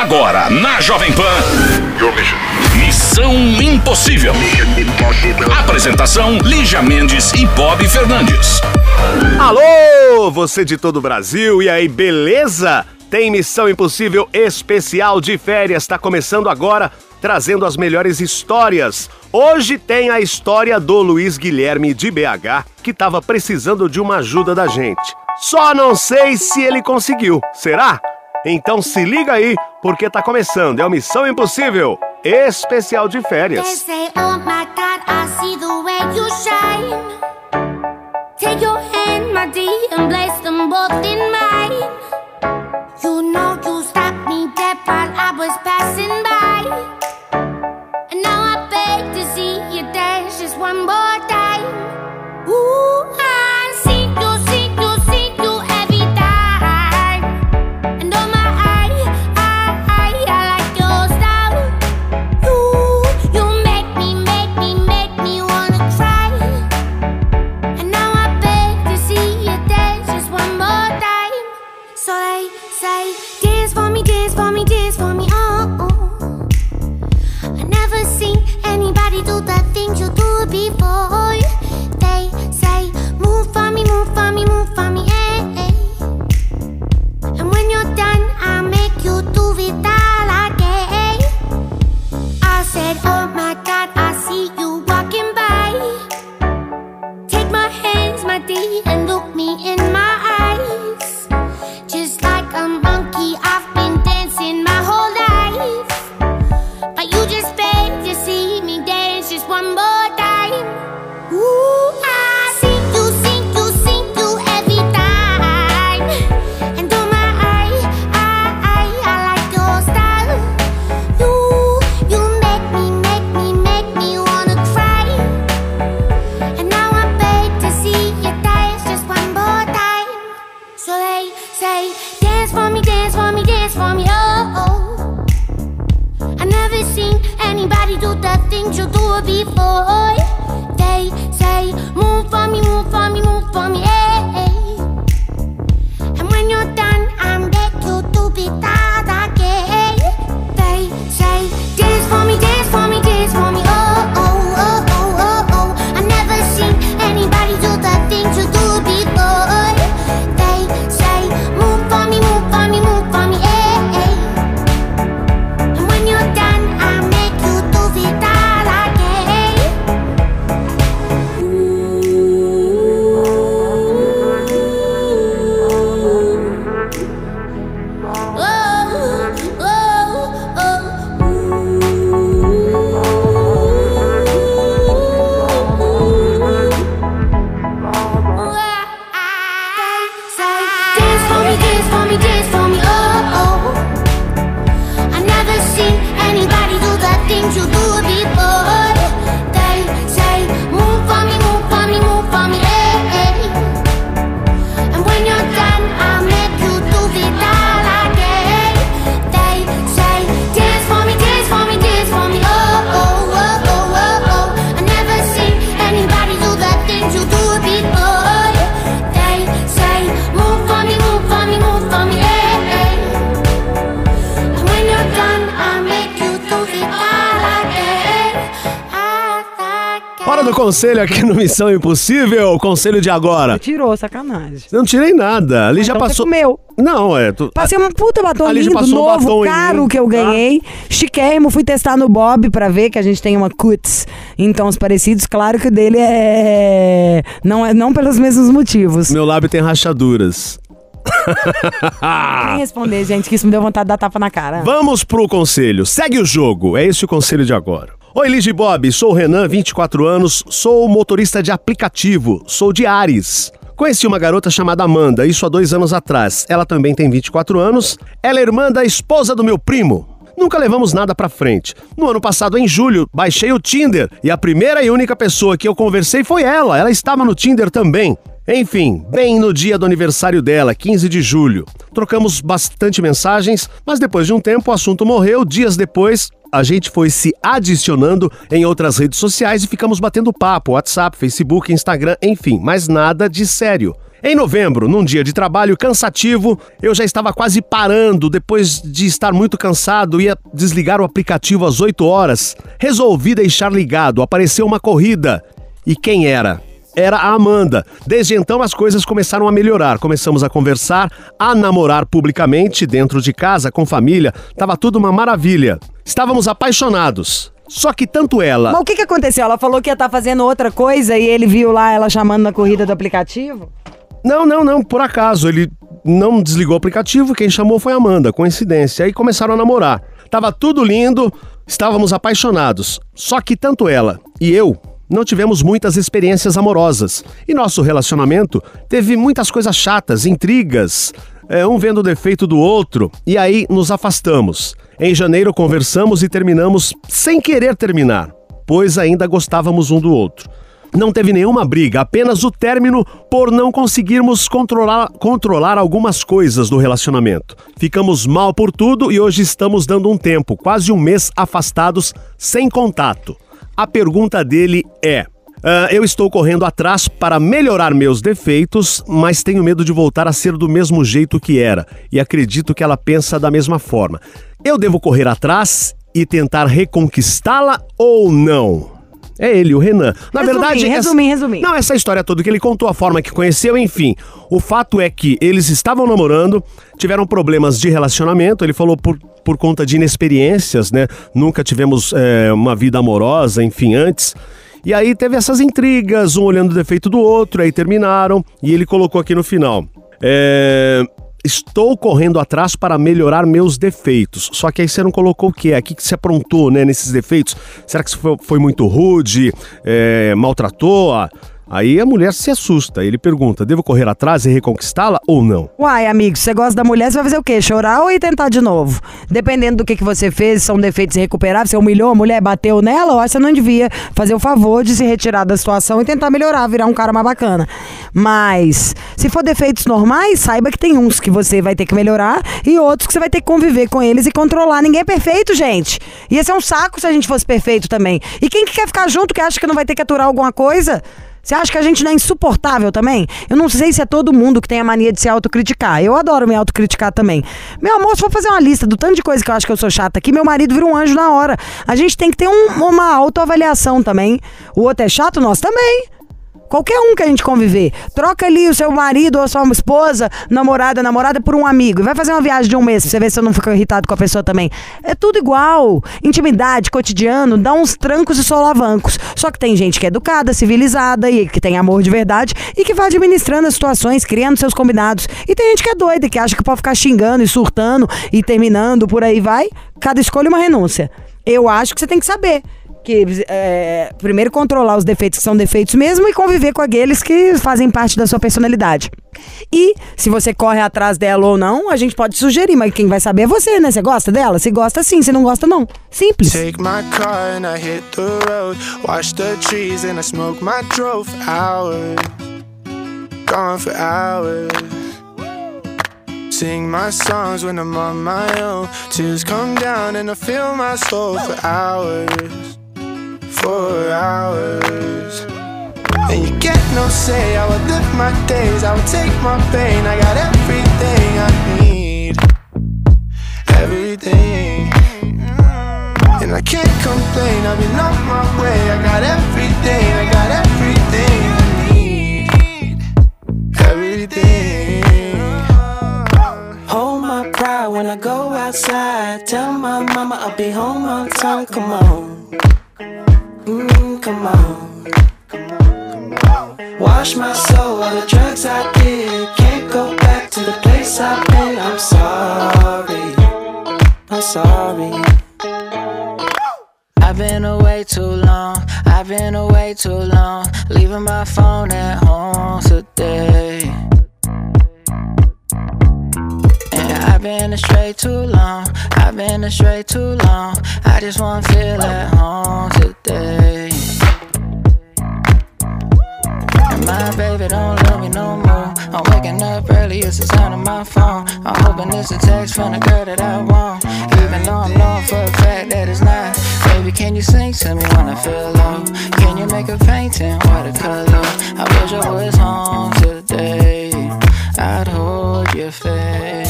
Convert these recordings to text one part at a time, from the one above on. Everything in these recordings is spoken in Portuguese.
Agora, na Jovem Pan. Missão Impossível. Apresentação: Lígia Mendes e Bob Fernandes. Alô, você de todo o Brasil, e aí, beleza? Tem Missão Impossível especial de férias, está começando agora, trazendo as melhores histórias. Hoje tem a história do Luiz Guilherme de BH, que estava precisando de uma ajuda da gente. Só não sei se ele conseguiu, será? Então se liga aí, porque tá começando. É o Missão Impossível especial de férias. say, oh conselho aqui no Missão Impossível, o conselho de agora. Tirou, sacanagem. Não tirei nada, ali já Então você passou. comeu. Não, é. Tu... Passei um puta batom Ali lindo, novo, batom caro que eu tá? ganhei. Chiquérrimo, fui testar no Bob pra ver que a gente tem uma cuts em tons parecidos. Claro que o dele é... Não, é não pelos mesmos motivos. Meu lábio tem rachaduras. Nem responder, gente, que isso me deu vontade de dar tapa na cara. Vamos pro conselho. Segue o jogo. É esse o conselho de agora. Oi, Lige Bob. Sou o Renan, 24 anos. Sou motorista de aplicativo. Sou de Ares. Conheci uma garota chamada Amanda, isso há dois anos atrás. Ela também tem 24 anos. Ela é irmã da esposa do meu primo. Nunca levamos nada pra frente. No ano passado, em julho, baixei o Tinder e a primeira e única pessoa que eu conversei foi ela. Ela estava no Tinder também. Enfim, bem no dia do aniversário dela, 15 de julho. Trocamos bastante mensagens, mas depois de um tempo o assunto morreu. Dias depois, a gente foi se adicionando em outras redes sociais e ficamos batendo papo, WhatsApp, Facebook, Instagram, enfim, mas nada de sério. Em novembro, num dia de trabalho cansativo, eu já estava quase parando depois de estar muito cansado, ia desligar o aplicativo às 8 horas. Resolvi deixar ligado, apareceu uma corrida. E quem era? Era a Amanda. Desde então as coisas começaram a melhorar. Começamos a conversar, a namorar publicamente, dentro de casa, com família. Tava tudo uma maravilha. Estávamos apaixonados. Só que tanto ela. Mas o que, que aconteceu? Ela falou que ia estar fazendo outra coisa e ele viu lá ela chamando na corrida do aplicativo? Não, não, não, por acaso. Ele não desligou o aplicativo, quem chamou foi a Amanda, coincidência. Aí começaram a namorar. Tava tudo lindo, estávamos apaixonados. Só que tanto ela e eu não tivemos muitas experiências amorosas. E nosso relacionamento teve muitas coisas chatas, intrigas, é, um vendo o defeito do outro, e aí nos afastamos. Em janeiro conversamos e terminamos sem querer terminar, pois ainda gostávamos um do outro. Não teve nenhuma briga, apenas o término por não conseguirmos controlar, controlar algumas coisas do relacionamento. Ficamos mal por tudo e hoje estamos dando um tempo, quase um mês afastados, sem contato. A pergunta dele é. Uh, eu estou correndo atrás para melhorar meus defeitos, mas tenho medo de voltar a ser do mesmo jeito que era, e acredito que ela pensa da mesma forma. Eu devo correr atrás e tentar reconquistá-la ou não? É ele, o Renan. Na Resumir, verdade, resumir, essa... resumir. Não, essa história toda que ele contou, a forma que conheceu, enfim. O fato é que eles estavam namorando, tiveram problemas de relacionamento, ele falou por, por conta de inexperiências, né? Nunca tivemos é, uma vida amorosa, enfim, antes. E aí teve essas intrigas, um olhando o defeito do outro, aí terminaram, e ele colocou aqui no final. É, Estou correndo atrás para melhorar meus defeitos. Só que aí você não colocou o quê? Aqui que você aprontou, né, nesses defeitos? Será que foi, foi muito rude? É, maltratou? Aí a mulher se assusta. Ele pergunta: devo correr atrás e reconquistá-la ou não? Uai, amigo, você gosta da mulher, você vai fazer o quê? Chorar ou ir tentar de novo? Dependendo do que, que você fez, são defeitos irrecuperáveis, você humilhou a mulher, bateu nela, que você não devia fazer o favor de se retirar da situação e tentar melhorar, virar um cara mais bacana. Mas, se for defeitos normais, saiba que tem uns que você vai ter que melhorar e outros que você vai ter que conviver com eles e controlar. Ninguém é perfeito, gente. Ia ser um saco se a gente fosse perfeito também. E quem que quer ficar junto que acha que não vai ter que aturar alguma coisa? Você acha que a gente não é insuportável também? Eu não sei se é todo mundo que tem a mania de se autocriticar. Eu adoro me autocriticar também. Meu amor, se for fazer uma lista do tanto de coisa que eu acho que eu sou chata aqui, meu marido vira um anjo na hora. A gente tem que ter um, uma autoavaliação também. O outro é chato, nós também. Qualquer um que a gente conviver. Troca ali o seu marido ou sua esposa, namorada, namorada por um amigo. E vai fazer uma viagem de um mês pra você ver se você não fica irritado com a pessoa também. É tudo igual. Intimidade, cotidiano, dá uns trancos e solavancos. Só que tem gente que é educada, civilizada e que tem amor de verdade e que vai administrando as situações, criando seus combinados. E tem gente que é doida, que acha que pode ficar xingando e surtando e terminando, por aí vai. Cada escolha é uma renúncia. Eu acho que você tem que saber que é, primeiro controlar os defeitos que são defeitos mesmo e conviver com aqueles que fazem parte da sua personalidade. E se você corre atrás dela ou não, a gente pode sugerir, mas quem vai saber é você, né? Você gosta dela? Se gosta sim, se não gosta não. Simples. Take my car and I hit the road, watch the trees and I smoke my drove hours. Gone for hours. Sing my songs when I'm on my own. Tears come down and I feel my soul for hours. For hours. And you get no say, I would live my days, I would take my pain. I got everything I need, everything. And I can't complain, I've been on my way. I got everything, I got everything I need, everything. Hold my pride when I go outside. Tell my mama I'll be home on time. Come on. Come on. Wash my soul, all the drugs I did. Can't go back to the place I've been. I'm sorry. I'm sorry. I've been away too long. I've been away too long. Leaving my phone at home today. I've been astray too long. I've been astray too long. I just wanna feel at home today. My baby don't love me no more. I'm waking up early, it's the sound of my phone. I'm hoping it's a text from the girl that I want. Even though I'm knowing for a fact that it's not. Baby, can you sing to me when I feel low? Can you make a painting watercolor? I wish I was home today. I'd hold your face.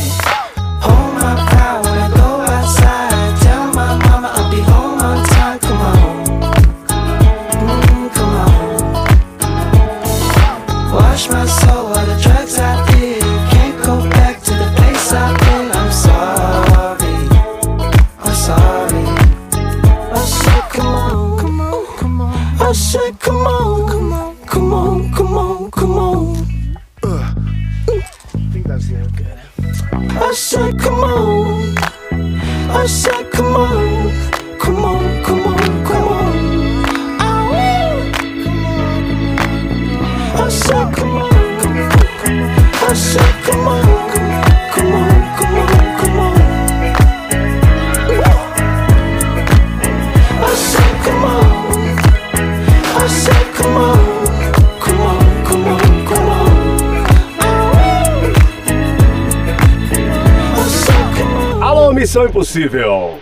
I said, come on, come on, come on, come on, come on. I said, come on. I said, come on, come on, come on, come on. I said, come on, come on, come on. I said, come on, Missão Impossível.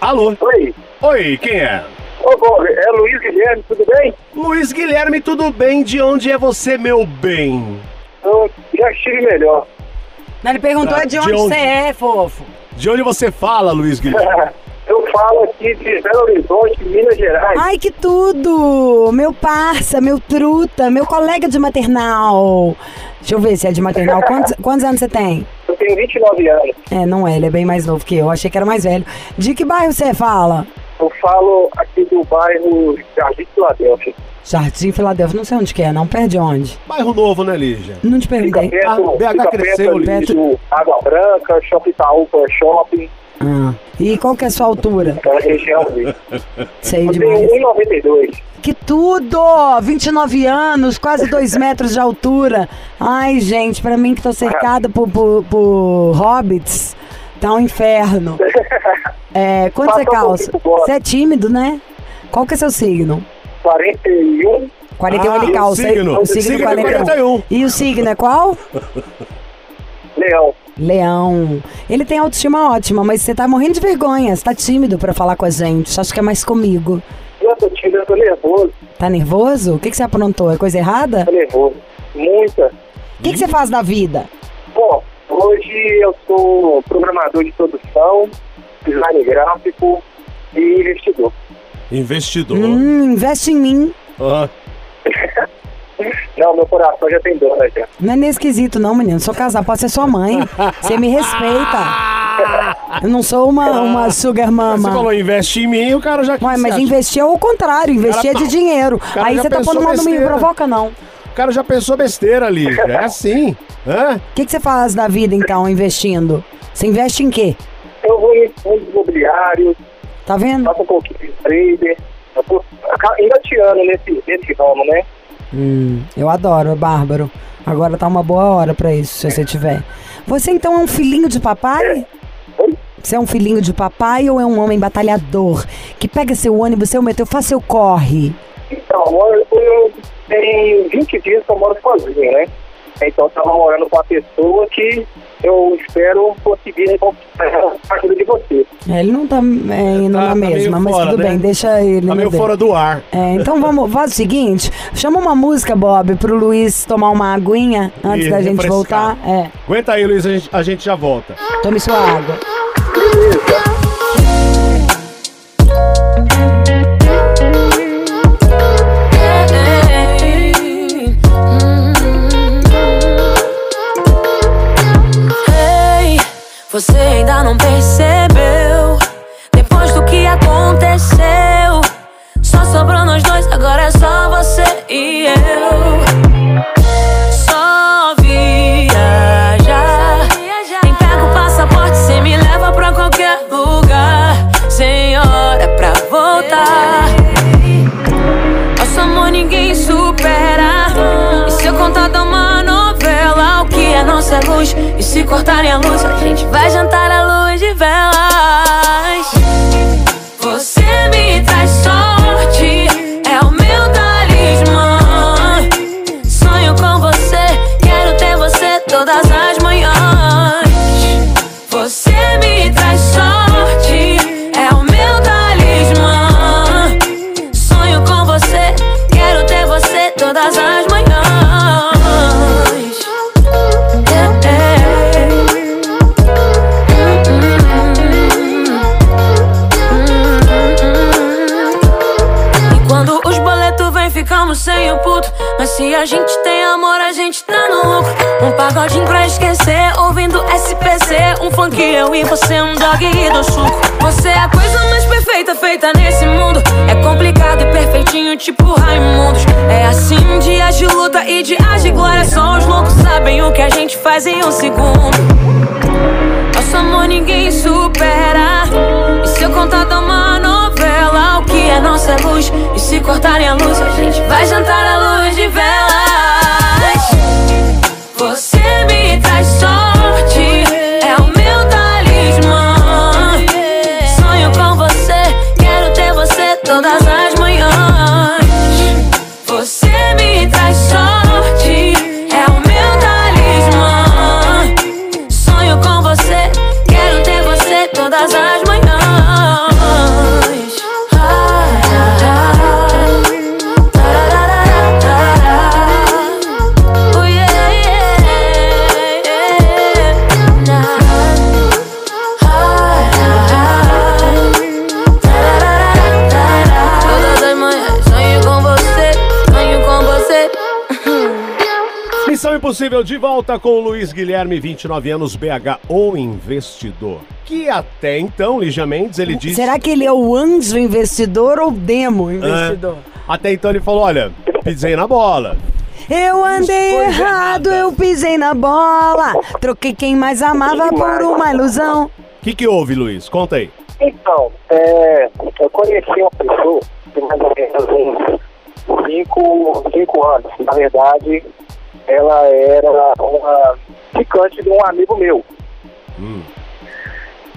Alô. Oi, Oi, quem é? ô Bob, é Luiz Guilherme, tudo bem? Luiz Guilherme, tudo bem? De onde é você, meu bem? Eu já estive melhor. Ele perguntou Tá, de de onde onde? você é, fofo. De onde você fala, Luiz Guilherme? Eu falo aqui de Belo Horizonte, Minas Gerais. Ai, que tudo! Meu parça, meu truta, meu colega de maternal. Deixa eu ver se é de maternal. Quantos, quantos anos você tem? Tenho 29 anos. É, não é, ele é bem mais novo que eu. Achei que era mais velho. De que bairro você fala? Eu falo aqui do bairro Jardim Filadélfia. Jardim Filadélfia, não sei onde que é, não. Perde onde? Bairro Novo, né, Lígia? Não te Fica perguntei. perto, Ah, BH fica cresceu, perto Lígia. Água Branca, Shopping Itaúpa Shopping, Ah. E qual que é a sua altura? ali. Sei Eu demais. tenho 1,92. Que tudo! 29 anos, quase 2 metros de altura. Ai, gente, pra mim que tô cercada por, por, por hobbits, tá um inferno. É, quanto você Passa um calça? Você é tímido, né? Qual que é seu signo? 41, 41 Ah, ele o calça. signo. O signo, Signo é 41. 41. E o signo é qual? Leão. Leão. Ele tem autoestima ótima, mas você tá morrendo de vergonha. Você tá tímido pra falar com a gente. Acho que é mais comigo. Eu tô tímido, eu tô nervoso. Tá nervoso? O que, que você aprontou? É coisa errada? Tô nervoso. Muita. O que, que você faz da vida? Bom, hoje eu sou programador de produção, design gráfico e investidor. Investidor. Hum, investe em mim. Ah, Não, meu coração já tem dona já. Não é nesse quesito, não, menino. Sou casado, pode ser sua mãe. Você me respeita. Eu não sou uma, uma sugar você mama. falou investe em mim, o cara já Ué, mas você investir é o contrário, investir é de dinheiro. cara Aí você tá pondo mal, não me provoca, não. O cara já pensou besteira ali. É assim. O que, que você faz da vida, então, investindo? Você investe em quê? Eu vou em fundos imobiliários, Tá vendo? faço um pouquinho de trader. Eu tô aca- engateando nesse, nesse ramo, né? Hum, eu adoro, é bárbaro. Agora tá uma boa hora pra isso, se você tiver. Você então é um filhinho de papai? Você é um filhinho de papai ou é um homem batalhador que pega seu ônibus, seu metrô, faz seu corre? Então, eu, eu tenho 20 dias que eu moro sozinho, né? Então eu tava morando com uma pessoa que eu espero conseguir reconquistar a ajuda de você. É, Ele não tá é, indo Tá- na tá mesma, mas fora, tudo né? bem, deixa ele. Tá meio dele. fora do ar. É, então vamos, faz o seguinte, chama uma música, Bob, pro Luiz tomar uma aguinha antes E da gente refrescar. voltar. É, Aguenta aí, Luiz, a gente, a gente já volta. tome sua água. Ei, você ainda não percebeu? Luz? E se cortarem a luz, a gente vai jantar à A gente tem amor, a gente tá no lucro. Um pagodinho pra esquecer, ouvindo SPC. Um funk eu e você, um dog e do suco. Você é a coisa mais perfeita feita nesse mundo. É complicado e perfeitinho, tipo Raimundos. É assim, dias de luta e dias de glória. Só os loucos sabem o que a gente faz em um segundo. Nosso amor ninguém supera. E se eu contar é nossa luz? E se cortarem a luz, a gente vai jantar à luz de velas. Missão Impossível de volta com o Luiz Guilherme, 29 anos, BH, o investidor. Que até então, Lígia Mendes, ele disse. Será que ele é o anjo investidor ou demo investidor? É, até então ele falou: olha, pisei na bola. Eu andei errado, errada. eu pisei na bola. Troquei quem mais amava por uma ilusão. O que, que houve, Luiz? Conta aí. Então, é, eu conheci uma pessoa tem mais ou menos uns cinco, cinco anos. Na verdade, ela era uma ficante de um amigo meu.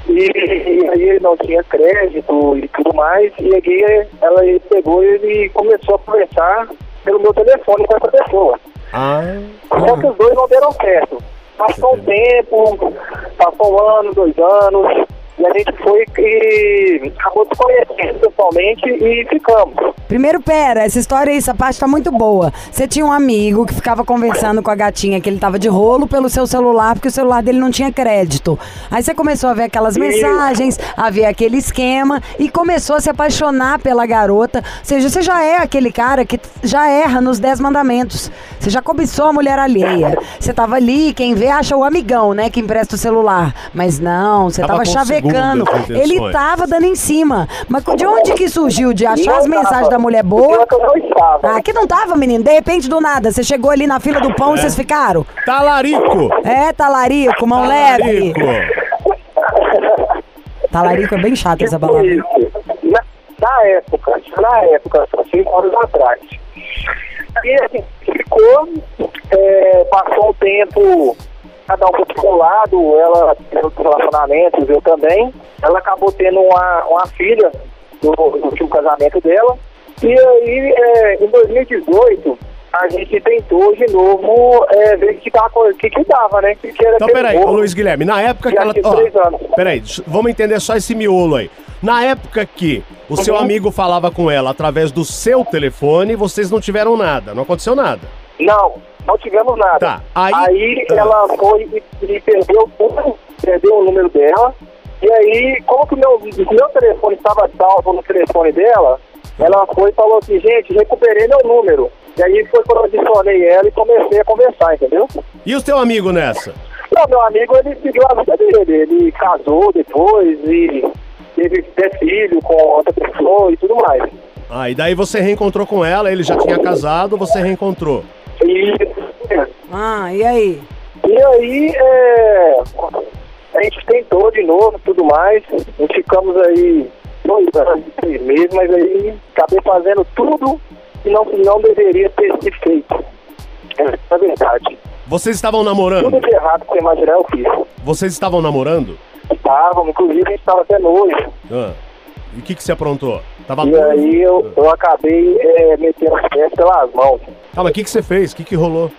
E, e aí ele não tinha crédito e tudo mais, e aí ela ele pegou e começou a conversar pelo meu telefone com essa pessoa. Ah. Só que os dois não deram certo. Passou um tempo, passou um ano, dois anos, e a gente foi e acabou se conhecendo pessoalmente e ficamos. Primeiro, pera, essa história aí, essa parte tá muito boa. Você tinha um amigo que ficava conversando com a gatinha que ele tava de rolo pelo seu celular, porque o celular dele não tinha crédito. Aí você começou a ver aquelas mensagens, a ver aquele esquema e começou a se apaixonar pela garota. Ou seja, você já é aquele cara que já erra nos 10 mandamentos. Você já cobiçou a mulher alheia. Você tava ali, quem vê acha o amigão, né, que empresta o celular. Mas não, você Tava tava, chavecando. Segundas Ele tava dando em cima. Mas de onde que surgiu? De achar as mensagens da mulher boa? Pior que eu não estava. Ah, que não tava, menino. De repente, do nada, você chegou ali na fila do pão e vocês ficaram? Talarico! É, talarico, mão leve. Talarico! Talarico é bem chato essa Tipo palavra. isso. Na, na época, na época, só cinco anos atrás. E a gente ficou, é, passou um tempo, cada um foi pro seu lado, ela teve outros relacionamentos, eu também. Ela acabou tendo uma, uma filha do, do casamento dela. E aí, é, em 2018, a gente tentou de novo é, ver o que, o que, que dava, né? Que que era Então, peraí, ô. Luiz Guilherme, na época que ela. anos. peraí, vamos entender só esse miolo aí. Na época que o seu Uhum. amigo falava com ela através do seu telefone, vocês não tiveram nada, não aconteceu nada. Não, não tivemos nada. Tá, aí- ah. ela foi e, e perdeu, perdeu o número dela. E aí, como que o meu, meu telefone estava salvo no telefone dela, ela foi e falou assim, gente, recuperei meu número. E aí foi quando eu adicionei ela e comecei a conversar, entendeu? E o teu amigo nessa? Não, meu amigo, ele seguiu a vida dele. Ele casou depois e teve filho com outra pessoa e tudo mais. Ah, e daí você reencontrou com ela, ele já tinha casado, você reencontrou. E Ah, e aí? E aí, é, a gente tentou de novo tudo mais. E ficamos aí dois anos, três meses, mas aí acabei fazendo tudo que não, não deveria ter sido feito. É a verdade. Vocês estavam Tudo namorando? de errado que você imaginar eu fiz. Vocês estavam namorando? Estávamos, inclusive a gente estava até noivo. Ah. E o que, que você aprontou? Tava E aí eu, eu acabei é, metendo as pés pelas mãos. Ah, mas o que, que você fez? O que, que rolou?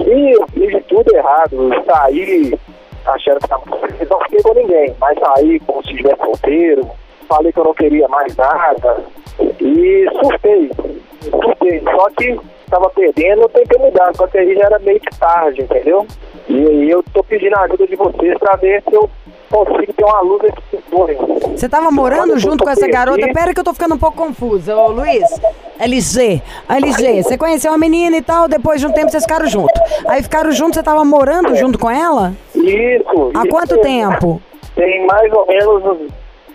E eu fiz tudo errado. Saí achando que tava. Não fiquei com ninguém, mas saí como se estivesse solteiro. Falei que eu não queria mais nada. E surtei. Surtei. Só que tava perdendo, eu tentei mudar. Só que aí já era meio que tarde, entendeu? E aí eu tô pedindo a ajuda de vocês pra ver se eu consigo ter uma luz sonho. Você tava morando junto com essa garota? Pera que eu tô ficando um pouco confusa, ô Luiz. LG, LG, você conheceu a menina e tal, depois de um tempo vocês ficaram juntos. Aí ficaram juntos, você tava morando junto com ela? Isso. Há isso quanto tempo? Tem mais ou menos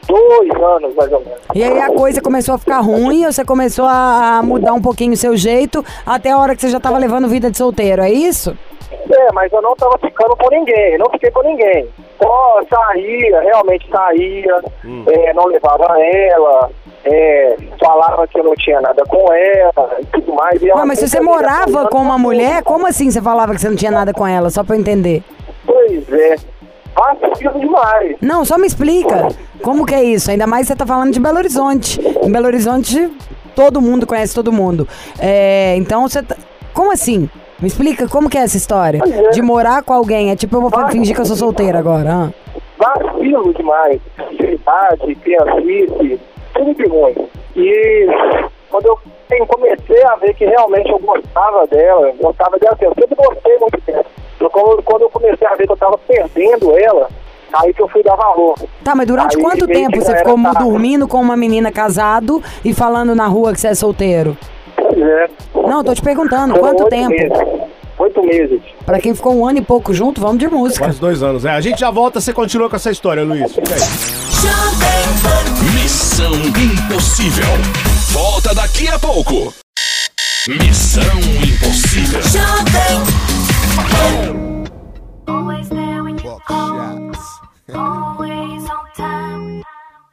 dois anos, mais ou menos. E aí a coisa começou a ficar ruim, você começou a mudar um pouquinho o seu jeito, até a hora que você já tava levando vida de solteiro, é isso? É, mas eu não tava ficando com ninguém, não fiquei com ninguém. Só saía, realmente saía, é, não levava ela, é, falava que eu não tinha nada com ela e tudo mais. E ela Ué, mas se você morava com uma mulher, como assim você falava que você não tinha nada com ela? Só pra eu entender. Pois é, vacilo demais. Não, só me explica. Como que é isso? Ainda mais você tá falando de Belo Horizonte. Em Belo Horizonte, todo mundo conhece todo mundo. É, então você tá... Como assim? Me explica como que é essa história? É. De morar com alguém. É tipo, eu vou fingir que eu sou solteira agora. hã? vacilo demais. Sinceridade, criancice, tudo de ruim. E quando eu comecei a ver que realmente eu gostava dela, gostava dela, assim, eu sempre gostei muito dela. Quando, quando eu comecei a ver que eu tava perdendo ela, aí que eu fui dar valor. Tá, mas durante Aí quanto tempo você ficou tarde. dormindo com uma menina casado e falando na rua que você é solteiro? Pois é. Não, tô te perguntando, Foram quanto oito tempo? Meses. Oito meses. Pra quem ficou um ano e pouco junto, vamos de música. Quase dois anos. É, a gente já volta, você continua com essa história, Luiz. Fica aí. Missão Impossível. Volta daqui a pouco. Missão Impossível. Always there when you call. Always on time.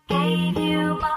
Gave you my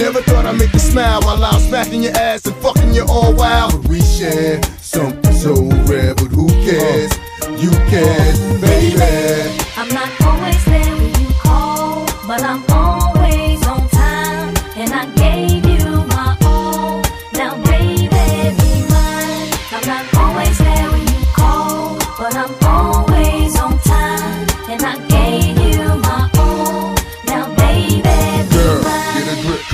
never thought I'd make you smile while I was smacking your ass and fucking you all wild. But we share something so rare, but who cares? You care, baby. I'm not always there when you call, but I'm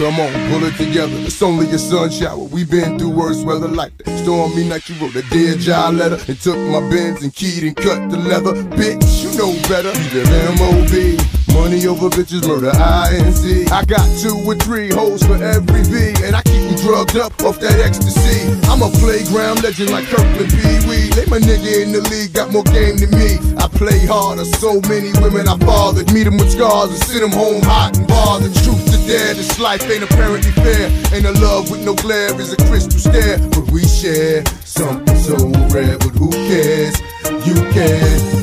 come on, pull it together. It's only a sun shower. We've been through worse weather like that. Stormy night, you wrote a dear job letter and took my bins and keyed and cut the leather. Bitch, you know better. Live MOB. Money over bitches, murder INC. I got two or three hoes for every V, and I keep them drugged up off that ecstasy. I'm a playground legend like Kirkland Pee Wee. They my nigga in the league, got more game than me. I play harder, so many women I fathered. Meet them with scars and send them home hot and bothered. Truth to dare, this life ain't apparently fair. Ain't a love with no glare is a crystal stare. But we share something so rare, but who cares? You care,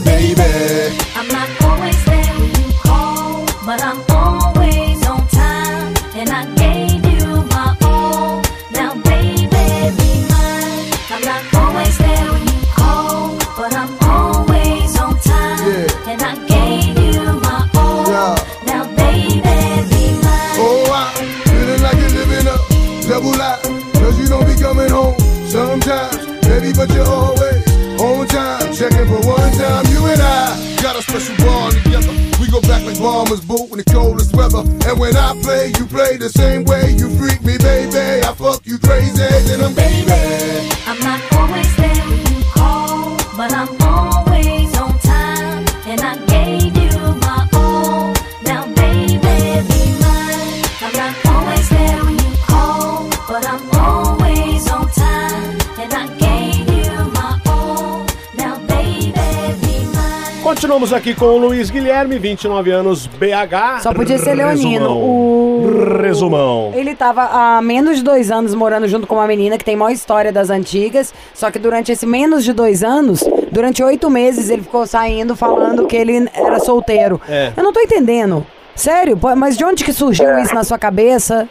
Guilherme, 29 anos, BH. Só podia ser leonino. Resumão. O... Resumão. Ele tava há menos de dois anos morando junto com uma menina que tem maior história das antigas. Só que durante esse menos de dois anos, durante oito meses, ele ficou saindo falando que ele era solteiro. É. Eu não tô entendendo. Sério? Mas de onde que surgiu isso na sua cabeça?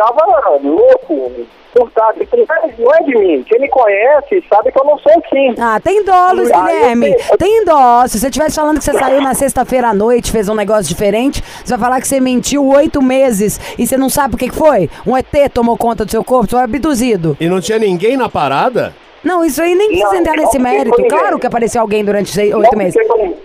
Tava louco, surtado. Não é de mim. Quem me conhece sabe que eu não sou assim. Ah, tem dó, Luiz Ah, Guilherme. Tem dó. Se você estivesse falando que você saiu na sexta-feira à noite, fez um negócio diferente, você vai falar que você mentiu oito meses e você não sabe o que que foi? Um ET tomou conta do seu corpo, você foi abduzido. E não tinha ninguém na parada? Não, isso aí nem precisa entrar nesse mérito. Claro que apareceu alguém durante oito meses.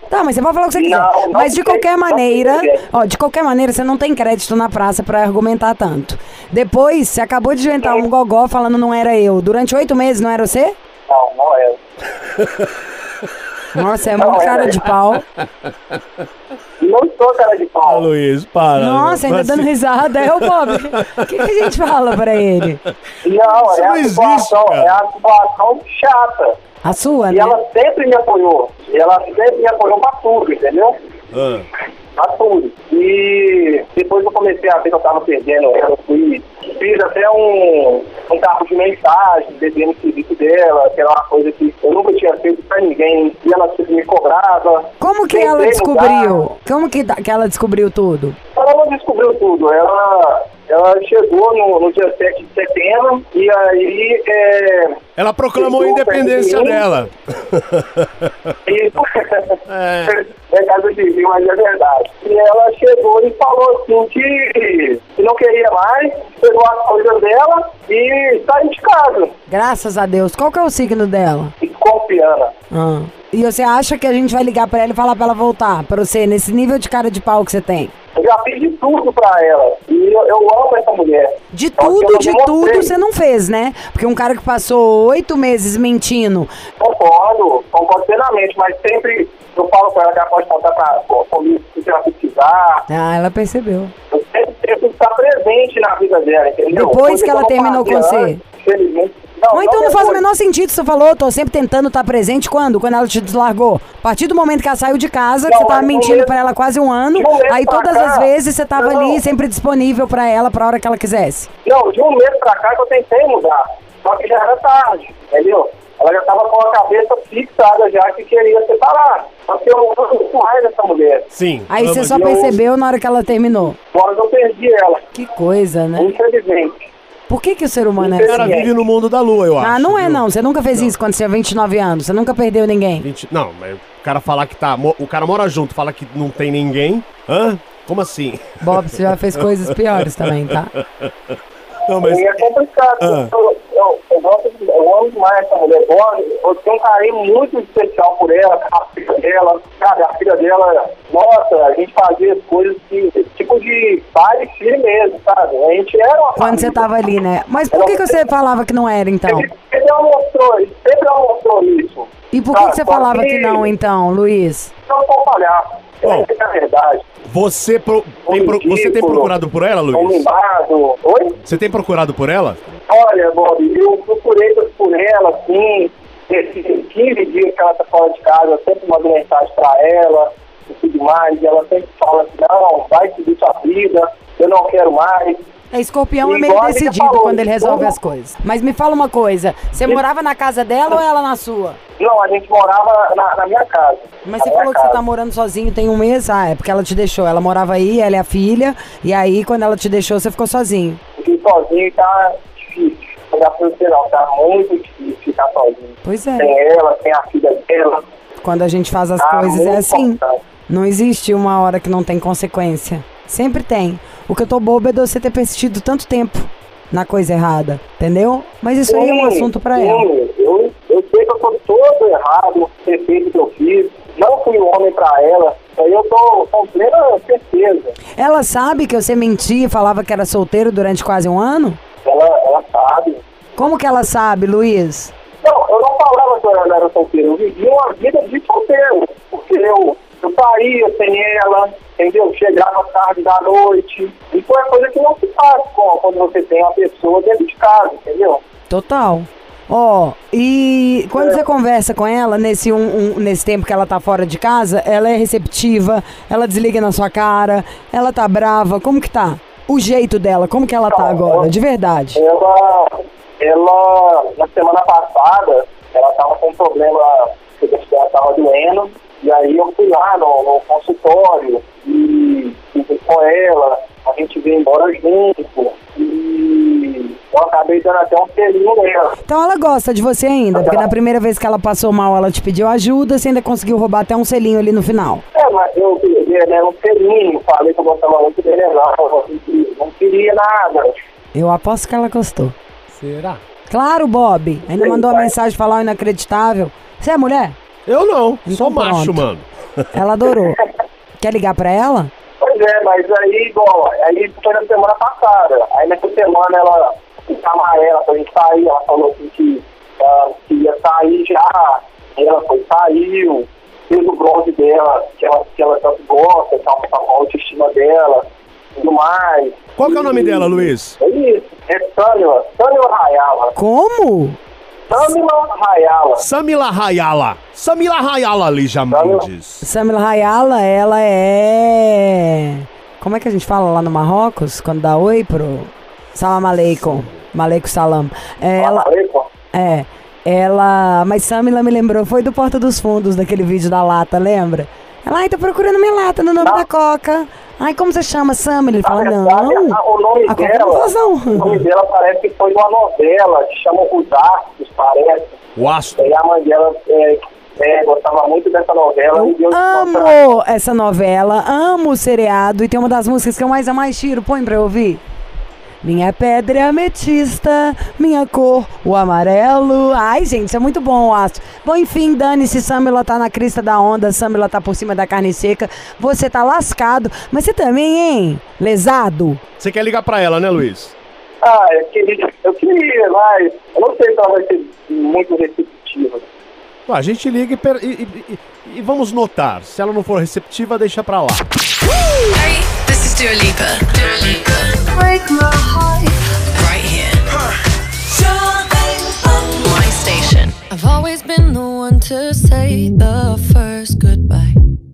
Tá, mas você pode falar o que você quiser. Não, não mas de qualquer maneira, ó, de qualquer maneira, você não tem crédito na praça pra argumentar tanto. Depois, você acabou de inventar um gogó falando não era eu. Durante oito meses não era você? Não, não é. Nossa, é muito era. cara de pau. Não sou cara de Ah, pau. Luiz, para. Nossa, ainda dando risada. É o Bob. O que, que a gente fala pra ele? Não, Isso é não a situação, é a situação chata. A sua, E né? ela sempre me apoiou. E ela sempre me apoiou pra tudo, entendeu? Ah, Pra tudo. E depois eu comecei a ver que eu tava perdendo ela, eu fui, fiz até um, um carro de mensagem, devendo o serviço dela, que era uma coisa que eu nunca tinha feito pra ninguém, e ela sempre me cobrava. Como que ela mudar. descobriu? Como que, que ela descobriu tudo? Ela não descobriu tudo, ela, ela chegou no, no dia 7 de setembro, e aí é, Ela proclamou a independência dela. E... É. É casa de mim, mas é verdade. E ela chegou e falou assim que, que não queria mais, pegou as coisas dela e saiu de casa. Graças a Deus. Qual que é o signo dela? E confiando. Ah. E você acha que a gente vai ligar pra ela e falar pra ela voltar? Pra você, nesse nível de cara de pau que você tem? Eu já fiz de tudo pra ela. E eu, eu amo essa mulher. De Só tudo, de tudo você não fez, né? Porque um cara que passou oito meses mentindo. Concordo, concordo plenamente, mas sempre eu falo com ela que ela pode contar pra, comigo se ela precisar. Ah, ela percebeu. Eu sempre tento estar presente na vida dela, entendeu? Depois Coisa que ela eu não terminou com você? Infelizmente. Ou então não faz o menor sentido, você falou, tô sempre tentando estar presente quando? Quando ela te deslargou. A partir do momento que ela saiu de casa, que Não, você tava mentindo pra ela quase um ano, aí pra todas cá, as vezes você tava não. ali sempre disponível pra ela pra hora que ela quisesse. Não, de um mês pra cá que eu tentei mudar. Só que já era tarde, entendeu? Ela já tava com a cabeça fixada já que queria separar. Só que eu amo muito mais essa mulher. Sim. Aí você só de- eu- percebeu na hora que ela terminou. Agora eu perdi ela, Que coisa, né? infelizmente. Por que, que o ser humano é assim? vive no mundo da lua, eu acho. Ah, não é viu? não. Você nunca fez isso quando você tinha 29 anos. Você nunca perdeu ninguém. 20 Não, mas o cara falar que tá. O cara mora junto, fala que não tem ninguém. Hã? Como assim? Bob, você já fez coisas piores também, tá? Não, mas. E é complicado. Ah. Eu, eu, eu, gosto, eu amo demais essa mulher. Eu, eu tenho um carinho muito especial por ela, a filha dela. Sabe, a filha dela, nossa, a gente fazia as coisas que, tipo de pai e filho mesmo, sabe? A gente era uma Quando você família. tava ali, né? Mas por que, que você falava que não era, então? Sempre, sempre ela mostrou, sempre ela mostrou isso. E por que, que você falava que não, então, Luiz? Não vou falhar. Bom. Essa é a verdade. Você, pro- tem pro- você tem procurado por ela, Um Luiz? Oi? Você tem procurado por ela? Olha, Bob, eu procurei por ela, assim, esses 15 dias que ela tá fora de casa, eu sempre mando mensagem pra ela e tudo mais, e ela sempre fala assim, não, vai seguir sua vida, eu não quero mais. É, escorpião é E meio decidido falou, quando ele resolve tudo- as coisas. Mas me fala uma coisa, você morava na casa dela ou ela na sua? Não, a gente morava na, na minha casa. Mas você falou que você casa. tá morando sozinho tem um mês? Ah, é porque ela te deixou. Ela morava aí, ela é a filha, e aí quando ela te deixou, você ficou sozinho. Fiquei sozinho tá difícil. Não dá pra você não, tá muito difícil ficar sozinho. Pois é. Tem ela, tem a filha dela. Quando a gente faz as Tá coisas é assim. importante. Não existe uma hora que não tem consequência. Sempre tem. O que eu tô boba é de você ter persistido tanto tempo na coisa errada, entendeu? Mas isso aí é um Sim, assunto pra sim, ela. Eu, eu sei que eu tô todo errado, perfeito que eu fiz. Não fui homem pra ela. Aí eu tô com plena certeza. Ela sabe que você mentia e falava que era solteiro durante quase um ano? Ela, ela sabe. Como que ela sabe, Luiz? Não, eu não falava que eu era solteiro. Eu vivia uma vida de solteiro. Porque eu, eu saía sem ela, entendeu? Chegava tarde da noite. E foi a coisa que não se faz quando você tem uma pessoa dentro de casa, entendeu? Total. Ó, e quando você conversa com ela, nesse, um, um- nesse tempo que ela tá fora de casa, ela é receptiva, ela desliga na sua cara, ela tá brava, como que tá? O jeito dela, como que ela tá agora, de verdade? Ela, ela, na semana passada, ela tava com um problema, dela tava doendo, e aí eu fui lá no, no consultório e fiquei com ela, a gente veio embora junto, e eu acabei dando até um selinho nela. Então ela gosta de você ainda, porque na primeira vez que ela passou mal, ela te pediu ajuda, você ainda conseguiu roubar até um selinho ali no final. É, mas eu queria né, um selinho, falei que eu gostava muito dele, não, não queria nada. Eu aposto que ela gostou. Será? Claro, Bob. Ainda mandou uma mensagem falar o inacreditável. Você é mulher? Eu não, sou macho, mano. Ela adorou. Quer ligar pra ela? Pois é, mas aí, igual, aí foi na semana passada. Aí nessa semana ela chamar ela pra gente sair, ela falou assim que, ah, que ia sair já. Aí ela foi, saiu, fez o blog dela, que ela, que ela tanto gosta, que ela tá com a autoestima dela, tudo mais. Qual que é o nome dela, Luiz? É isso, é Sâmila, Sâmila Rayala. Como? Sâmila Rayala. Samila Rayala. Samila Rayala, Lígia Mendes. Samila Rayala, ela é. Como é que a gente fala lá no Marrocos? Quando dá oi pro. Salam aleikum. Salam. É, ela. É. Ela. Mas Samila me lembrou, foi do Porta dos Fundos, daquele vídeo da lata, lembra? Ela, ai, tô procurando minha lata no nome da Coca. Ai, como você chama, Samila? Ele fala, não. a- o nome a dela, o nome dela parece que foi uma novela que chama Os Astros, parece. O Astro. E a mãe dela é, é, gostava muito dessa novela. e contrato. Amo essa novela, amo o seriado e tem uma das músicas que eu mais amo mais tiro. Põe pra eu ouvir. Minha pedra é ametista, minha cor, o amarelo. Ai, gente, isso é muito bom, Astro. Bom, enfim, dane-se, Samila tá na crista da onda, Samila tá por cima da carne seca. Você tá lascado, mas você também, hein? Lesado. Você quer ligar pra ela, né, Luiz? Ah, eu queria, eu queria, mas eu não sei se ela vai ser muito receptiva. A gente liga e, per- e- e- e- vamos notar. Se ela não for receptiva, deixa pra lá. Hey, this is Dua Lipa. Dua Lipa. Break my heart. Right here. My station. I've always been the one to say the first goodbye.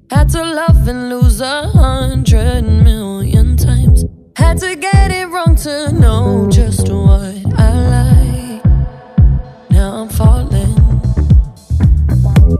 Had to love and lose a hundred million times. Had to get it wrong to know just what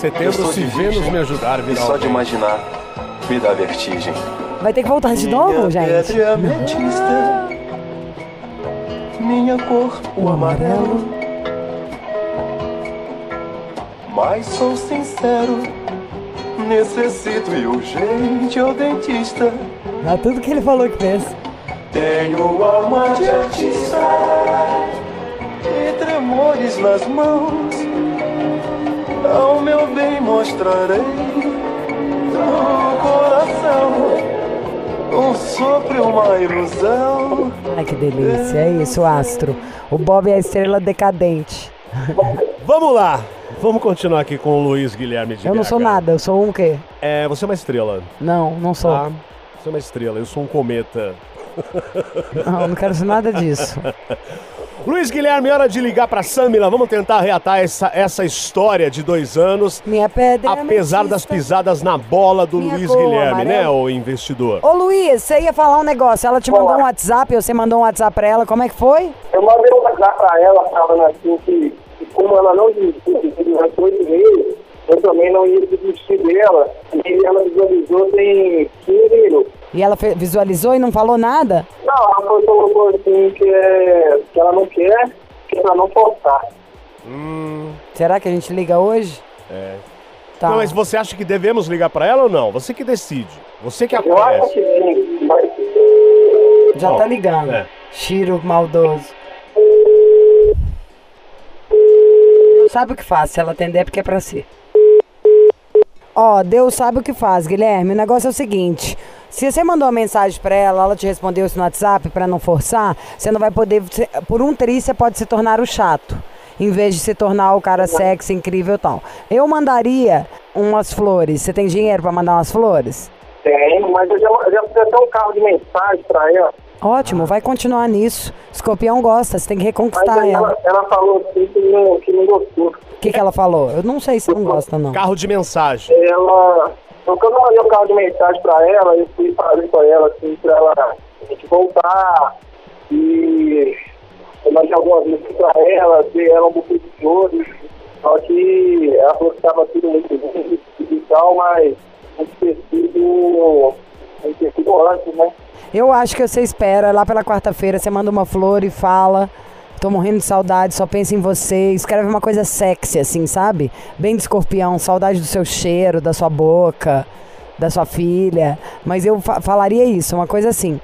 Setembro, se de Vênus me ajudar, E virar só de imaginar, me dá vertigem. Vai ter que voltar de novo, Minha gente? pedra é ametista, minha cor, o amarelo. Mas sou sincero, necessito e urgente ao dentista. Dá tudo que ele falou que fez. Tenho alma de artista e tremores nas mãos. Ao meu bem mostrarei no coração um sopro e uma ilusão. Ai, que delícia. É isso, astro. O Bob é a estrela decadente. Vamos lá. Vamos continuar aqui com o Luiz Guilherme de Eu não sou BH. nada, eu sou um quê? É, você é uma estrela. Não, não sou. Tá? Você é uma estrela, eu sou um cometa. Não, não quero nada disso. Luiz Guilherme, hora de ligar pra Samila. Vamos tentar reatar essa, essa história de dois anos. Minha pedra. Apesar das pisadas na bola do Minha Luiz cor, Guilherme, né, amarelo. o investidor? Ô Luiz, você ia falar um negócio. Ela te mandou um WhatsApp, você mandou um WhatsApp pra ela, como é que foi? Eu mandei um WhatsApp pra ela falando assim que, que como ela não desistiu durante oito meses, eu também não ia desistir dela. E ela visualizou tem 15 minutos. E ela visualizou e não falou nada? Não, ela foi- colocou assim que, é, que ela não quer, que é pra não forçar. Será que a gente liga hoje? É. Tá. Não, mas você acha que devemos ligar pra ela ou não? Você que decide. Você que Eu acho que sim, mas Já tá ligando. É. Chiro maldoso. Deus sabe o que faz. Se ela atender é porque é pra si. Ó, Deus sabe o que faz, Guilherme. O negócio é o seguinte. Se você mandou uma mensagem pra ela, ela te respondeu isso no WhatsApp pra não forçar, você não vai poder. Por um tri, você pode se tornar o chato. Em vez de se tornar o cara sexy, incrível e tal. Eu mandaria umas flores. Você tem dinheiro pra mandar umas flores? tem, mas eu já, eu já fiz até um carro de mensagem pra ela. Ótimo, vai continuar nisso. Escorpião gosta, você tem que reconquistar ela. ela, ela falou assim que não, que não gostou. O que, que ela falou? Eu não sei se não gosta, não. Carro de mensagem. Ela. Quando eu mandei um carro de mensagem pra ela, eu fui falei com ela assim, pra ela a gente voltar e eu mandei algumas músicas pra ela, dei ela um buquê de flores, só que ela falou que tava tudo muito bem e tal, mas que ter sido antes, né? Eu acho que você espera lá pela quarta-feira, você manda uma flor e fala. Tô morrendo de saudade, só penso em você. Escreve uma coisa sexy, assim, sabe? Bem de escorpião, saudade do seu cheiro, da sua boca, da sua filha. Mas eu fa- falaria isso, uma coisa assim.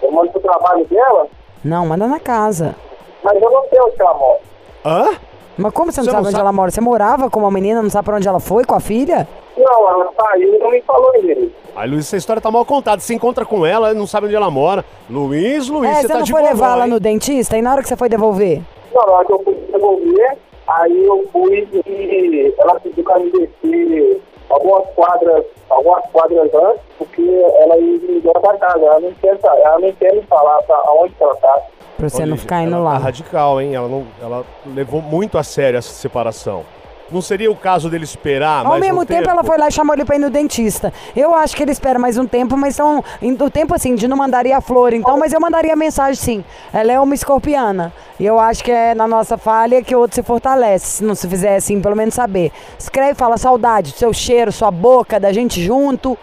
Eu mando pro trabalho dela, Não, manda na casa. mas eu não sei onde ela mora. Hã? Mas como você não Você sabe não onde sabe? ela mora? Você morava com uma menina, não sabe pra onde ela foi com a filha? Não, ela saiu e não me falou ainda. Aí, Luiz, essa história tá mal contada. Você encontra com ela, não sabe onde ela mora. Luiz, Luiz, é, você você tá não de foi bobão, levar ela hein? no dentista e na hora que você foi devolver? Não, na hora que eu fui devolver, aí eu fui e ela pediu pra me descer algumas quadras, algumas quadras antes, porque ela ia me embora pra casa. Ela não quer, sa- ela não quer me falar pra onde que ela tá. Pra você Ô, não ficar indo ela lá. Tá radical, hein? Ela, não, ela levou muito a sério essa separação. Não seria o caso dele esperar Ao mais mesmo um tempo, ela foi lá e chamou ele pra ir no dentista. Eu acho que ele espera mais um tempo, mas são. O tempo assim, de não mandaria a flor, então, mas eu mandaria a mensagem sim. Ela é uma escorpiana. E eu acho que é na nossa falha que o outro se fortalece. Se não se fizer assim, pelo menos saber. Escreve, fala saudade, seu cheiro, sua boca, da gente junto,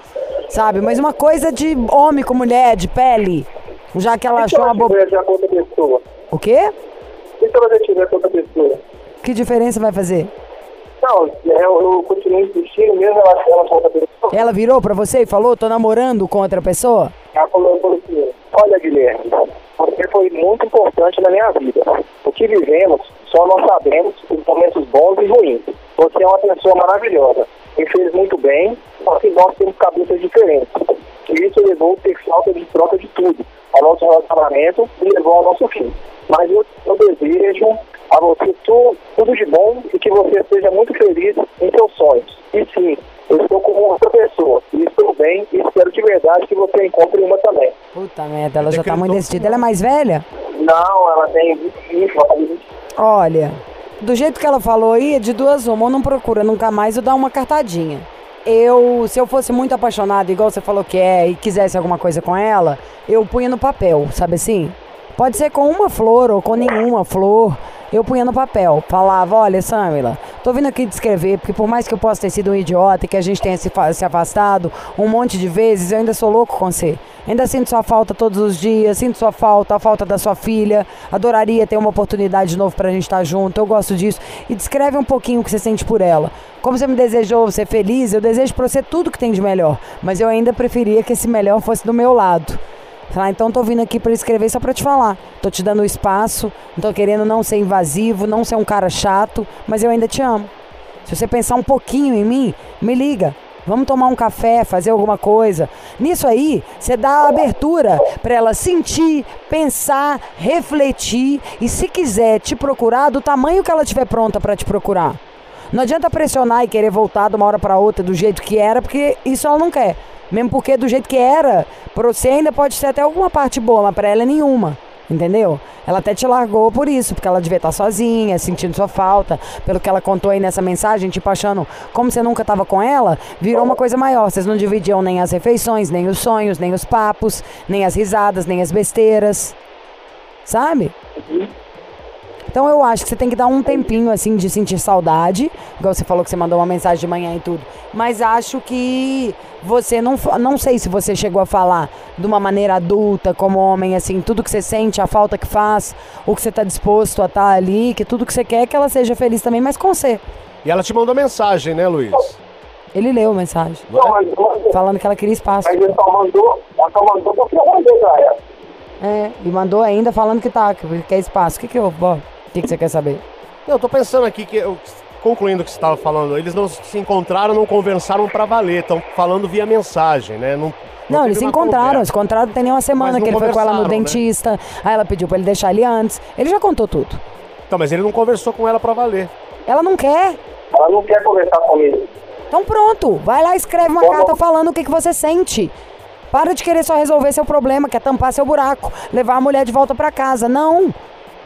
sabe? Mas uma coisa de homem com mulher, de pele. Já que ela E se achou ela uma boba. tiver já com outra pessoa? O quê? E se ela já tiver com outra pessoa? Que diferença vai fazer? Não, eu, eu continuo insistindo, mesmo ela, ela com outra pessoa. Ela virou pra você e falou, tô namorando com outra pessoa? Ela falou, falou assim, olha Guilherme, você foi muito importante na minha vida. O que vivemos, só nós sabemos os momentos bons e ruins. Você é uma pessoa maravilhosa. Me fez muito bem, só que nós temos cabeças diferentes. E isso levou a ter falta de troca de tudo, ao nosso relacionamento e levou ao nosso fim. Mas eu, eu desejo a você tu, tudo de bom e que você seja muito feliz em seus sonhos. E sim, eu estou com outra pessoa e estou bem e espero de verdade que você encontre uma também. Puta merda, ela já tá Decretou muito decidida. Ela é mais velha? Não, ela tem 25, ela tem 20. Olha, do jeito que ela falou aí, é de duas uma, ou não procura nunca mais, ou dá uma cartadinha. Eu, se eu fosse muito apaixonado, igual você falou que é, e quisesse alguma coisa com ela, eu punha no papel, sabe assim? Pode ser com uma flor ou com nenhuma flor. Eu punha no papel, falava, olha, Samila, tô vindo aqui descrever, porque por mais que eu possa ter sido um idiota e que a gente tenha se, se afastado um monte de vezes, eu ainda sou louco com você. Ainda sinto sua falta todos os dias, sinto sua falta, a falta da sua filha. Adoraria ter uma oportunidade de novo pra gente estar junto, eu gosto disso. E descreve um pouquinho o que você sente por ela. Como você me desejou ser feliz, eu desejo pra você tudo que tem de melhor. Mas eu ainda preferia que esse melhor fosse do meu lado. Falar, então tô vindo aqui pra escrever só pra te falar. Tô te dando espaço, tô querendo não ser invasivo, não ser um cara chato, mas eu ainda te amo. Se você pensar um pouquinho em mim, me liga. Vamos tomar um café, fazer alguma coisa. Nisso aí, você dá a abertura pra ela sentir, pensar, refletir e se quiser te procurar do tamanho que ela estiver pronta pra te procurar. Não adianta pressionar e querer voltar de uma hora pra outra do jeito que era, porque isso ela não quer. Mesmo porque do jeito que era, pra você ainda pode ser até alguma parte boa, mas pra ela é nenhuma. Entendeu? Ela até te largou por isso, porque ela devia estar sozinha, sentindo sua falta. Pelo que ela contou aí nessa mensagem, tipo, achando como você nunca estava com ela, virou uma coisa maior. Vocês não dividiam nem as refeições, nem os sonhos, nem os papos, nem as risadas, nem as besteiras. Sabe? Então eu acho que você tem que dar um tempinho assim de sentir saudade, igual você falou que você mandou uma mensagem de manhã e tudo. Mas acho que você não, não sei se você chegou a falar de uma maneira adulta, como homem, assim, tudo que você sente, a falta que faz, o que você tá disposto a estar ali, que tudo que você quer é que ela seja feliz também, mas com você. E ela te mandou mensagem, né, Luiz? Ele leu a mensagem, Não, mas, mas, falando que ela queria espaço. mas ele só mandou, ela só mandou porque eu mandei pra ela. É, e mandou ainda falando que tá, que quer espaço. O que que eu, Bob? O que que você quer saber? Eu tô pensando aqui que, eu- concluindo o que você estava falando, eles não se encontraram, não conversaram pra valer, estão falando via mensagem, né? Não, Não, teve eles se encontraram, conversa. se encontraram tem nem uma semana não que ele foi com ela no né? dentista. Aí ela pediu pra ele deixar ele antes. Ele já contou tudo. Então, mas ele não conversou com ela pra valer. Ela não quer. Ela não quer conversar comigo. Então pronto, vai lá e escreve uma carta falando o que, que você sente. Para de querer só resolver seu problema, quer tampar seu buraco, levar a mulher de volta pra casa. Não.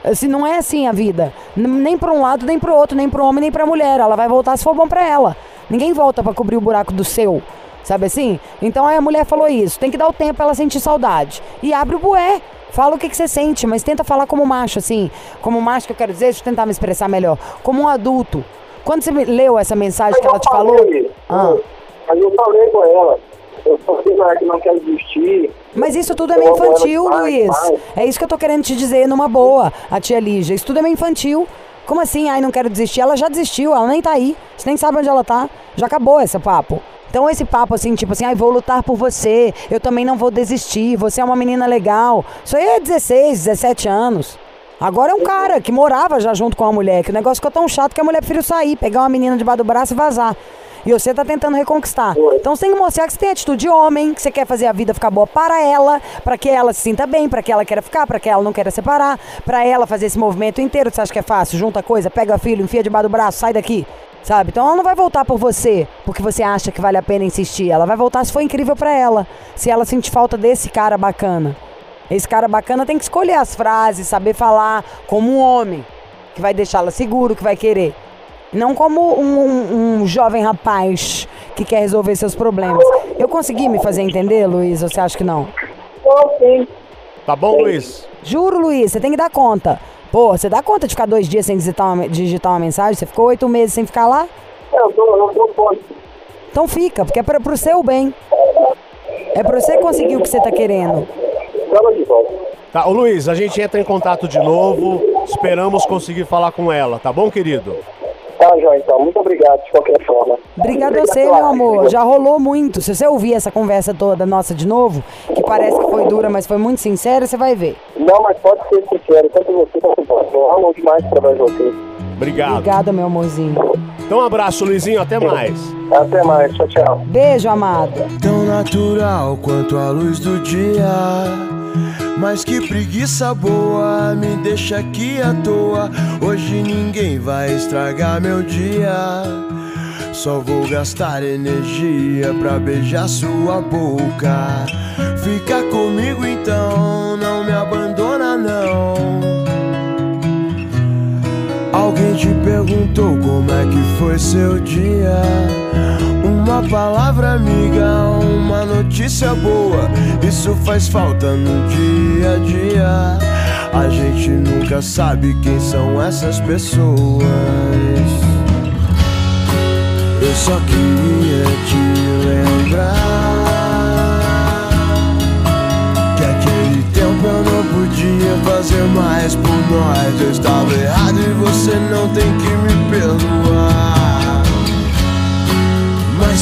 Assim, não é assim a vida. Nem pra um lado, nem pro outro, nem pro homem, nem pra mulher. Ela vai voltar se for bom pra ela. Ninguém volta pra cobrir o buraco do seu. Sabe assim? Então aí a mulher falou isso. Tem que dar o tempo pra ela sentir saudade. E abre o bué. Fala o que, que você sente, mas tenta falar como macho, assim. Como macho que eu quero dizer, deixa eu tentar me expressar melhor. Como um adulto. Quando você leu essa mensagem que ela te falou. Ah. Mas eu falei com ela. Eu que não quer. Mas isso tudo é meio infantil, Luiz. É isso que eu tô querendo te dizer numa boa, a tia Lígia. Isso tudo é meio infantil. Como assim? Ai, não quero desistir. Ela já desistiu, ela nem tá aí. Você nem sabe onde ela tá. Já acabou esse papo. Então esse papo assim, tipo assim, ai, vou lutar por você, eu também não vou desistir, você é uma menina legal. Isso aí é 16, 17 anos. Agora é um cara que morava já junto com a mulher, que o negócio ficou tão chato que a mulher preferiu sair, pegar uma menina debaixo do braço e vazar. E você tá tentando reconquistar. Então você tem que mostrar que você tem atitude de homem, que você quer fazer a vida ficar boa para ela, para que ela se sinta bem, para que ela queira ficar, para que ela não queira separar, para ela fazer esse movimento inteiro. Você acha que é fácil? Junta coisa, pega filho, enfia debaixo do braço, sai daqui. Sabe? Então ela não vai voltar por você, porque você acha que vale a pena insistir. Ela vai voltar se for incrível pra ela. Se ela sentir falta desse cara bacana. Esse cara bacana tem que escolher as frases, saber falar como um homem, que vai deixá-la seguro, que vai querer. Não como um, um- um jovem rapaz que quer resolver seus problemas. Eu consegui me fazer entender, Luiz? Ou você acha que não? Sim. Tá bom, Luiz? Juro, Luiz, você tem que dar conta. Pô, você dá conta de ficar dois dias sem digitar uma, digitar uma mensagem? Você ficou oito meses sem ficar lá? Eu dou, eu dou conta. Então fica, porque é pra, pro seu bem. É pra você conseguir o que você tá querendo. Chama de volta. Tá, ô Luiz, a gente entra em contato de novo. Esperamos conseguir falar com ela, tá bom, querido? Tá, João, então. Muito obrigado, de qualquer forma. Obrigado a você, meu amor. Já rolou muito. Se você ouvir essa conversa toda nossa de novo, que parece que foi dura, mas foi muito sincera, você vai ver. Não, mas pode ser sincero, tanto você quanto você. Eu amo demais trabalhar com você. Obrigado. Obrigada, meu amorzinho. Então um abraço, Luizinho, até mais. Até mais, tchau, tchau. Beijo, amado. Tão natural quanto a luz do dia. Mas que preguiça boa, me deixa aqui à toa. Hoje ninguém vai estragar meu dia. Só vou gastar energia pra beijar sua boca. Fica comigo então, não me abandona não. Alguém te perguntou como é que foi seu dia? Uma palavra amiga, uma notícia boa, isso faz falta no dia a dia. A gente nunca sabe quem são essas pessoas. Eu só queria te lembrar que aquele tempo eu não podia fazer mais por nós. Eu estava errado e você não tem que me perdoar.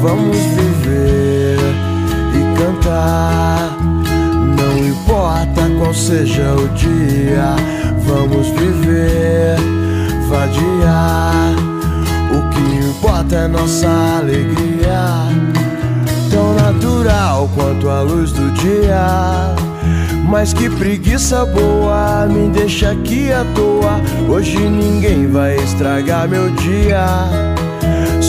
Vamos viver e cantar. Não importa qual seja o dia, vamos viver, vadiar. O que importa é nossa alegria. Tão natural quanto a luz do dia. Mas que preguiça boa, me deixa aqui à toa. Hoje ninguém vai estragar meu dia.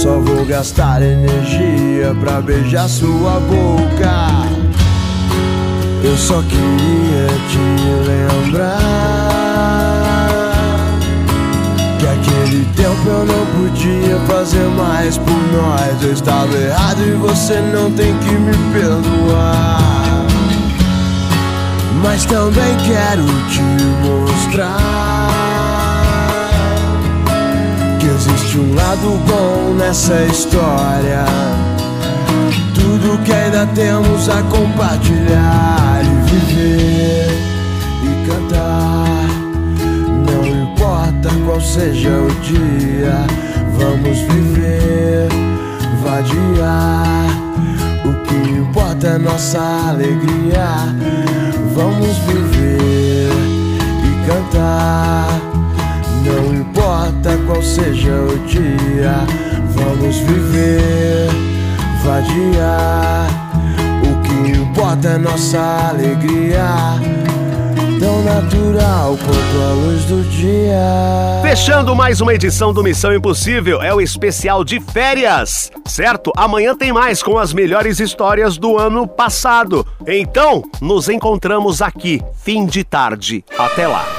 Só vou gastar energia pra beijar sua boca. Eu só queria te lembrar que aquele tempo eu não podia fazer mais por nós. Eu estava errado e você não tem que me perdoar. Mas também quero te mostrar existe um lado bom nessa história. Tudo que ainda temos a compartilhar e viver e cantar. Não importa qual seja o dia, vamos viver, vadiar. O que importa é nossa alegria. Vamos viver e cantar. Importa qual seja o dia, vamos viver, vadiar. O que importa é nossa alegria. Tão natural quanto a luz do dia. Fechando mais uma edição do Missão Impossível, é o especial de férias, certo? Amanhã tem mais com as melhores histórias do ano passado. Então, nos encontramos aqui, fim de tarde. Até lá.